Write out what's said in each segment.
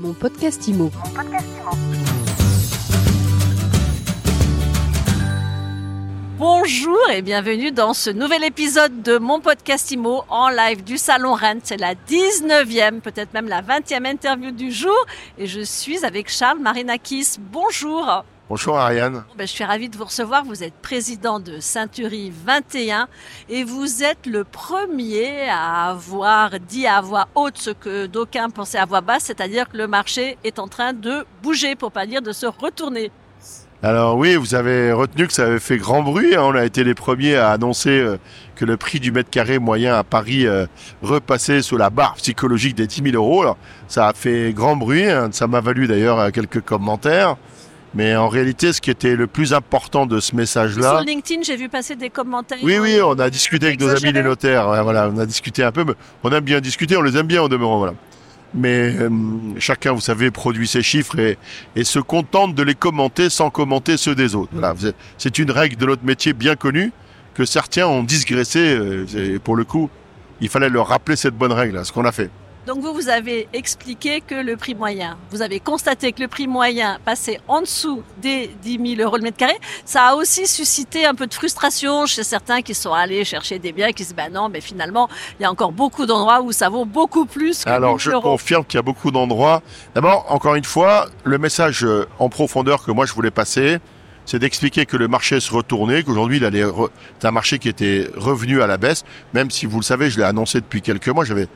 Mon podcast IMO. Bonjour et bienvenue dans ce nouvel épisode de mon podcast IMO en live du Salon Rennes. C'est la 19e, peut-être même la 20e interview du jour et je suis avec Charles Marinakis. Bonjour. Bonjour Ariane. Ben, je suis ravie de vous recevoir. Vous êtes président de Ceinturie 21 et vous êtes le premier à avoir dit à voix haute ce que d'aucuns pensaient à voix basse, c'est-à-dire que le marché est en train de bouger, pour pas dire de se retourner. Alors oui, vous avez retenu que ça avait fait grand bruit. hein. On a été les premiers à annoncer euh, que le prix du mètre carré moyen à Paris euh, repassait sous la barre psychologique des 10 000 euros. Alors, ça a fait grand bruit. hein. Ça m'a valu d'ailleurs euh, quelques commentaires. Mais en réalité, ce qui était le plus important de ce message-là, Sur LinkedIn, j'ai vu passer des commentaires. oui, oui, on a discuté avec nos amis les notaires. Ouais, voilà, on a discuté un peu. mais On aime bien discuter, on les aime bien en demeurant. Voilà. Mais euh, chacun, vous savez, produit ses chiffres et, et se contente de les commenter sans commenter ceux des autres. Voilà, c'est une règle de notre métier bien connue que certains ont digressé. euh, et pour le coup, il fallait leur rappeler cette bonne règle, ce qu'on a fait. Donc vous, vous avez expliqué que le prix moyen, vous avez constaté que le prix moyen passait en dessous des 10 000 euros le mètre carré. Ça a aussi suscité un peu de frustration chez certains qui sont allés chercher des biens, qui se disent, bah non, mais finalement, il y a encore beaucoup d'endroits où ça vaut beaucoup plus que Alors, 1000 je euros. confirme qu'il y a beaucoup d'endroits. D'abord, encore une fois, le message euh, en profondeur que moi je voulais passer, c'est d'expliquer que le marché se retournait, qu'aujourd'hui il allait re- c'est un marché qui était revenu à la baisse, même si vous le savez, je l'ai annoncé depuis quelques mois, j'avais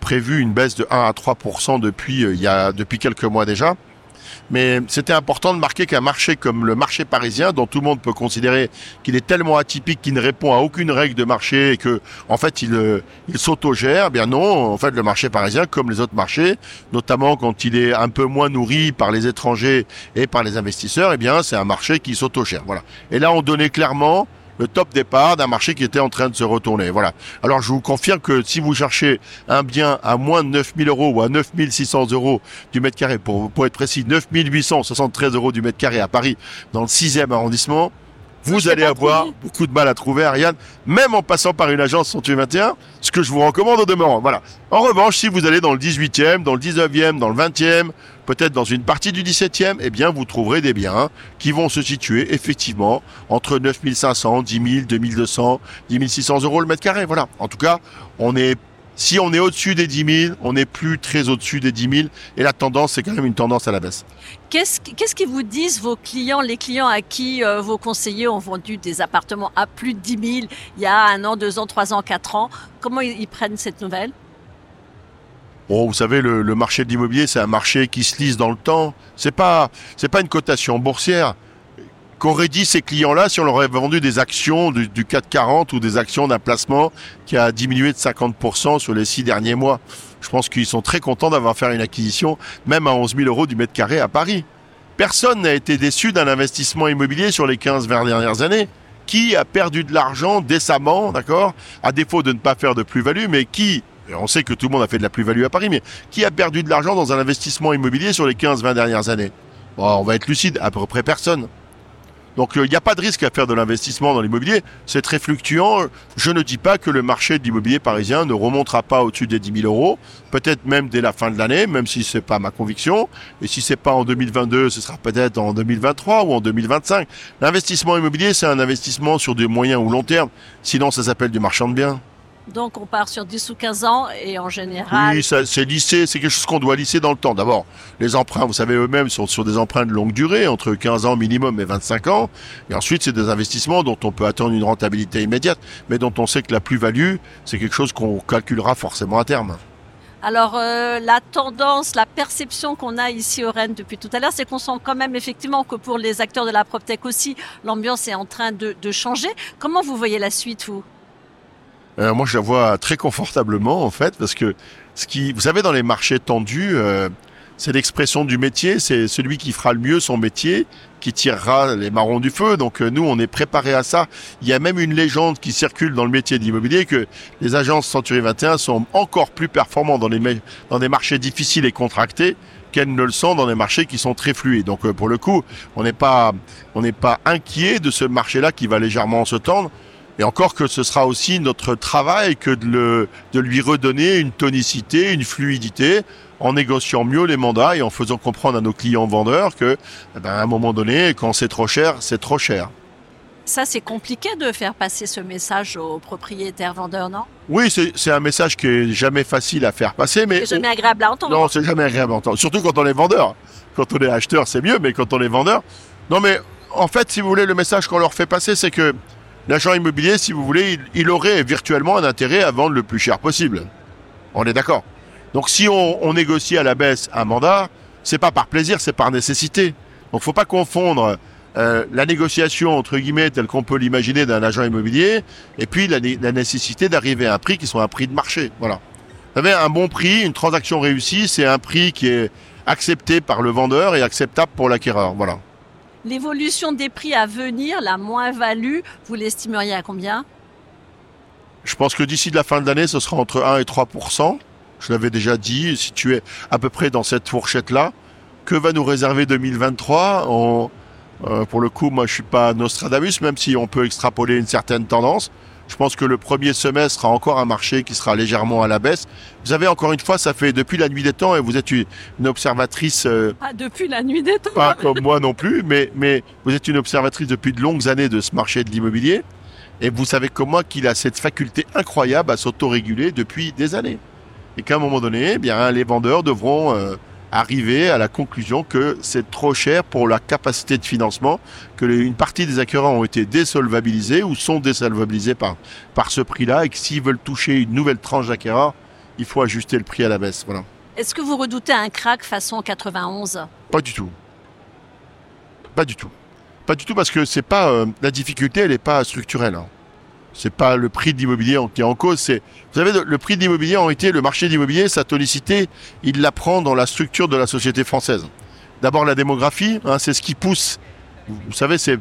prévu une baisse de 1 à 3 depuis euh, il y a depuis quelques mois déjà. Mais c'était important de marquer qu'un marché comme le marché parisien, dont tout le monde peut considérer qu'il est tellement atypique qu'il ne répond à aucune règle de marché et que, en fait, il, euh, il s'autogère, eh bien non, en fait, le marché parisien, comme les autres marchés, notamment quand il est un peu moins nourri par les étrangers et par les investisseurs, eh bien, c'est un marché qui s'autogère. Voilà. Et là, on donnait clairement le top départ d'un marché qui était en train de se retourner. Voilà. Alors, je vous confirme que si vous cherchez un bien à moins de 9000 euros ou à 9600 euros du mètre carré, pour, pour être précis, 9873 euros du mètre carré à Paris, dans le 6e arrondissement, vous allez avoir trouvé. beaucoup de mal à trouver, Ariane, même en passant par une agence 121, ce que je vous recommande au demeurant. Voilà. En revanche, si vous allez dans le 18e, dans le 19e, dans le 20e, peut-être dans une partie du 17e, eh bien, vous trouverez des biens qui vont se situer effectivement entre 9500, 10 000, 2200, 10 600 euros le mètre carré. Voilà. En tout cas, on est, si on est au-dessus des 10 000, on n'est plus très au-dessus des 10 000 et la tendance, c'est quand même une tendance à la baisse. Qu'est-ce qu'est-ce qu'ils vous disent vos clients, les clients à qui euh, vos conseillers ont vendu des appartements à plus de 10 000 il y a un an, deux ans, trois ans, quatre ans? Comment ils, ils prennent cette nouvelle? Bon, vous savez, le, le marché de l'immobilier, c'est un marché qui se lise dans le temps. C'est pas, c'est pas une cotation boursière. Qu'auraient dit ces clients-là si on leur avait vendu des actions du, du 440 ou des actions d'un placement qui a diminué de 50% sur les six derniers mois? Je pense qu'ils sont très contents d'avoir fait une acquisition, même à 11 000 euros du mètre carré à Paris. Personne n'a été déçu d'un investissement immobilier sur les 15-20 dernières années. Qui a perdu de l'argent décemment, d'accord? À défaut de ne pas faire de plus-value, mais qui, on sait que tout le monde a fait de la plus-value à Paris, mais qui a perdu de l'argent dans un investissement immobilier sur les 15-20 dernières années? On va être lucide, à peu près personne. Donc euh, il n'y a pas de risque à faire de l'investissement dans l'immobilier, c'est très fluctuant. Je ne dis pas que le marché de l'immobilier parisien ne remontera pas au-dessus des 10 000 euros, peut-être même dès la fin de l'année, même si c'est pas ma conviction. Et si c'est pas en 2022, ce sera peut-être en 2023 ou en 2025. L'investissement immobilier, c'est un investissement sur du moyen ou long terme. Sinon, ça s'appelle du marchand de biens. Donc on part sur 10 ou 15 ans et en général, Oui, c'est lissé, c'est quelque chose qu'on doit lisser dans le temps. D'abord, les emprunts, vous savez, eux-mêmes sont sur des emprunts de longue durée, entre 15 ans minimum et 25 ans. Et ensuite, c'est des investissements dont on peut attendre une rentabilité immédiate, mais dont on sait que la plus-value, c'est quelque chose qu'on calculera forcément à terme. Alors euh, la tendance, la perception qu'on a ici au Rennes depuis tout à l'heure, c'est qu'on sent quand même effectivement que pour les acteurs de la PropTech aussi, l'ambiance est en train de, de changer. Comment vous voyez la suite, vous? Euh, moi, je la vois très confortablement, en fait, parce que ce qui, vous savez, dans les marchés tendus, euh, c'est l'expression du métier, c'est celui qui fera le mieux son métier qui tirera les marrons du feu. Donc euh, nous, on est préparé à ça. Il y a même une légende qui circule dans le métier de l'immobilier que les agences Century 21 sont encore plus performants dans, les, dans des marchés difficiles et contractés qu'elles ne le sont dans des marchés qui sont très fluides. Donc euh, pour le coup, on n'est pas on n'est pas inquiet de ce marché-là qui va légèrement se tendre. Et encore que ce sera aussi notre travail que de, le, de lui redonner une tonicité, une fluidité, en négociant mieux les mandats et en faisant comprendre à nos clients vendeurs que, eh ben, à un moment donné, quand c'est trop cher, c'est trop cher. Ça, c'est compliqué de faire passer ce message aux propriétaires vendeurs, non? Oui, c'est un message qui est jamais facile à faire passer, mais c'est jamais agréable à entendre. Non, c'est jamais agréable à entendre. Surtout quand on est vendeur. Quand on est acheteur, c'est mieux, mais quand on est vendeur, non, mais en fait, si vous voulez, le message qu'on leur fait passer, c'est que l'agent immobilier, si vous voulez, il, aurait virtuellement un intérêt à vendre le plus cher possible. On est d'accord. Donc, si on, négocie à la baisse un mandat, c'est pas par plaisir, c'est par nécessité. Donc, faut pas confondre euh, la négociation entre guillemets telle qu'on peut l'imaginer d'un agent immobilier et puis la, nécessité d'arriver à un prix qui soit un prix de marché. Voilà. Vous savez, un bon prix, une transaction réussie, c'est un prix qui est accepté par le vendeur et acceptable pour l'acquéreur. Voilà. L'évolution des prix à venir, la moins-value, vous l'estimeriez à combien? Je pense que d'ici la fin de l'année, ce sera entre 1 et 3% Je l'avais déjà dit, situé à peu près dans cette fourchette-là. Que va nous réserver 2023 euh, Pour le coup, moi, je suis pas Nostradamus, même si on peut extrapoler une certaine tendance. Je pense que le premier semestre sera encore un marché qui sera légèrement à la baisse. Vous avez encore une fois, ça fait depuis la nuit des temps et vous êtes une, observatrice. Euh, pas depuis la nuit des temps. Pas comme moi non plus, mais, mais vous êtes une observatrice depuis de longues années de ce marché de l'immobilier. Et vous savez comme moi qu'il a cette faculté incroyable à s'autoréguler depuis des années. Et qu'à un moment donné, eh bien, les vendeurs devront euh, arriver à la conclusion que c'est trop cher pour la capacité de financement, que une partie des acquéreurs ont été désolvabilisés ou sont désolvabilisés par, par ce prix-là et que s'ils veulent toucher une nouvelle tranche d'acquéreurs, il faut ajuster le prix à la baisse. Voilà. Est-ce que vous redoutez un crack façon 91 Pas du tout. Pas du tout. Pas du tout parce que c'est pas euh, la difficulté, elle n'est pas structurelle. Hein c'est pas le prix de l'immobilier qui est en cause. C'est, vous savez, le prix de l'immobilier en été, le marché de l'immobilier, sa tonicité, il la prend dans la structure de la société française. D'abord la démographie, hein, c'est ce qui pousse. Vous, savez, c'est,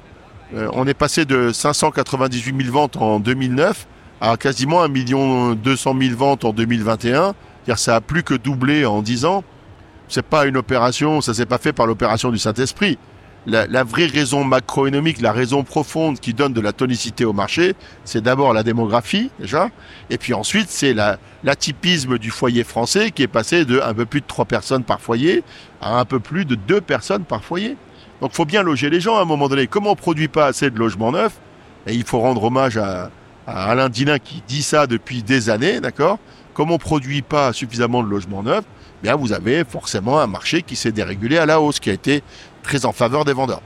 euh, on est passé de 598 000 ventes en 2009 à quasiment 1 million 200 000 ventes en 2021. C'est-à-dire, ça a plus que doublé en 10 ans. C'est pas une opération, ça s'est pas fait par l'opération du Saint-Esprit la, vraie raison macroéconomique, la raison profonde qui donne de la tonicité au marché, c'est d'abord la démographie déjà, et puis ensuite c'est l'atypisme du foyer français qui est passé de un peu plus de trois personnes par foyer à un peu plus de deux personnes par foyer. Donc il faut bien loger les gens à un moment donné. Comme on ne produit pas assez de logements neufs, et il faut rendre hommage à, Alain Dinin qui dit ça depuis des années, d'accord? Comme on ne produit pas suffisamment de logements neufs, bien vous avez forcément un marché qui s'est dérégulé à la hausse, qui a été très en faveur des vendeurs.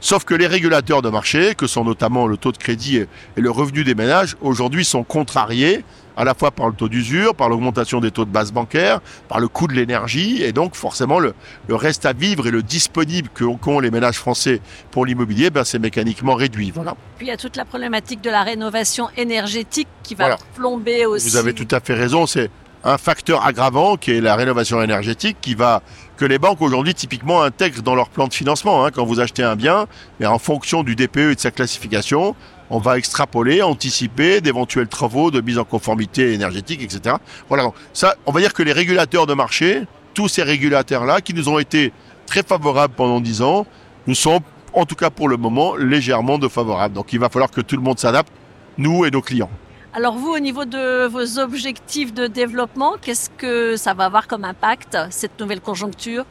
Sauf que les régulateurs de marché, que sont notamment le taux de crédit et le revenu des ménages, aujourd'hui sont contrariés à la fois par le taux d'usure, par l'augmentation des taux de base bancaire, par le coût de l'énergie, et donc forcément le, reste à vivre et le disponible qu'ont les ménages français pour l'immobilier, ben, c'est mécaniquement réduit. Voilà. Puis il y a toute la problématique de la rénovation énergétique qui va plomber aussi. Vous avez tout à fait raison, c'est un facteur aggravant qui est la rénovation énergétique qui va que les banques aujourd'hui typiquement intègrent dans leur plan de financement. Hein, quand vous achetez un bien, mais en fonction du DPE et de sa classification, on va extrapoler, anticiper d'éventuels travaux de mise en conformité énergétique, etc. Voilà. Donc ça, on va dire que les régulateurs de marché, tous ces régulateurs-là, qui nous ont été très favorables pendant dix ans, nous sont, en tout cas pour le moment, légèrement défavorables. Donc il va falloir que tout le monde s'adapte, nous et nos clients. Alors vous, au niveau de vos objectifs de développement, qu'est-ce que ça va avoir comme impact, cette nouvelle conjoncture?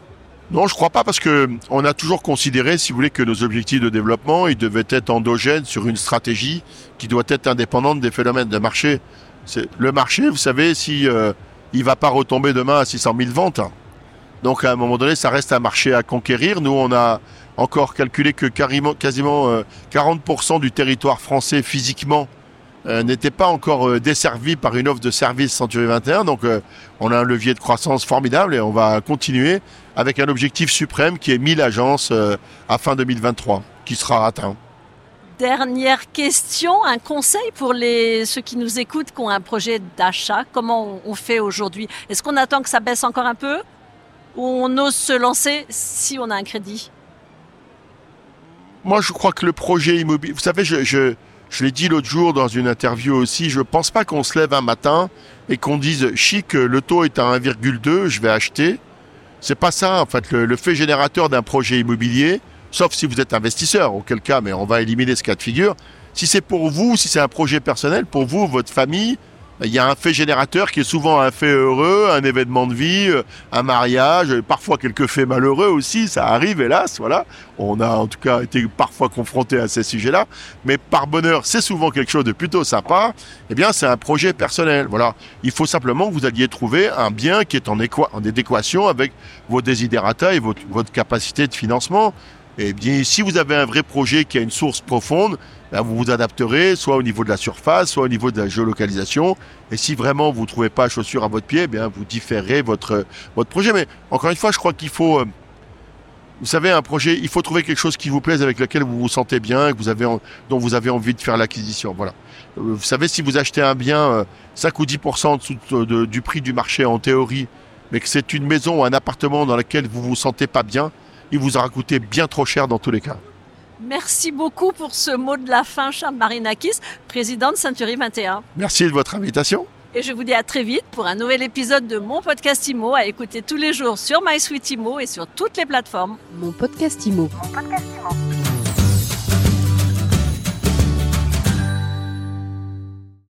Non, je crois pas parce que on a toujours considéré, si vous voulez, que nos objectifs de développement, ils devaient être endogènes sur une stratégie qui doit être indépendante des phénomènes de marché. Le marché, vous savez, si euh, il va pas retomber demain à 600 000 ventes, donc à un moment donné, ça reste un marché à conquérir. Nous, on a encore calculé que quasiment, quasiment 40% du territoire français physiquement euh, n'était pas encore euh, desservi par une offre de service Century 21. Donc euh, on a un levier de croissance formidable et on va continuer avec un objectif suprême qui est 1000 agences à fin 2023, qui sera atteint. Dernière question, un conseil pour les, ceux qui nous écoutent, qui ont un projet d'achat. Comment on fait aujourd'hui? Est-ce qu'on attend que ça baisse encore un peu? Ou on ose se lancer si on a un crédit? Moi, je crois que le projet immobilier... Vous savez, je je l'ai dit l'autre jour dans une interview aussi, je pense pas qu'on se lève un matin et qu'on dise chic, le taux est à 1,2, je vais acheter. C'est pas ça, en fait, le, fait générateur d'un projet immobilier, sauf si vous êtes investisseur, auquel cas, mais on va éliminer ce cas de figure. Si c'est pour vous, si c'est un projet personnel, pour vous, votre famille, il y a un fait générateur qui est souvent un fait heureux, un événement de vie, euh, un mariage, parfois quelques faits malheureux aussi, ça arrive hélas, voilà. On a en tout cas été parfois confronté à ces sujets-là, mais par bonheur, c'est souvent quelque chose de plutôt sympa. Eh bien, c'est un projet personnel, voilà. Il faut simplement que vous alliez trouver un bien qui est en, en adéquation avec vos désidérata et votre capacité de financement. Eh bien, si vous avez un vrai projet qui a une source profonde, ben, vous vous adapterez soit au niveau de la surface, soit au niveau de la géolocalisation. Et si vraiment vous ne trouvez pas chaussure à votre pied, eh bien vous différerez votre, votre projet. Mais encore une fois, je crois qu'il faut, euh, vous savez, un projet, il faut trouver quelque chose qui vous plaise, avec lequel vous vous sentez bien, que vous avez, dont vous avez envie de faire l'acquisition. Voilà. Euh, vous savez, si vous achetez un bien 5 euh, ou 10% en du prix du marché en théorie, mais que c'est une maison ou un appartement dans lequel vous vous sentez pas bien, il vous aura coûté bien trop cher dans tous les cas. Merci beaucoup pour ce mot de la fin, Charles Marinakis, président de Century 21. Merci de votre invitation. Et je vous dis à très vite pour un nouvel épisode de mon podcast IMO à écouter tous les jours sur MySuite IMO et sur toutes les plateformes. Mon podcast IMO. Mon podcast IMO.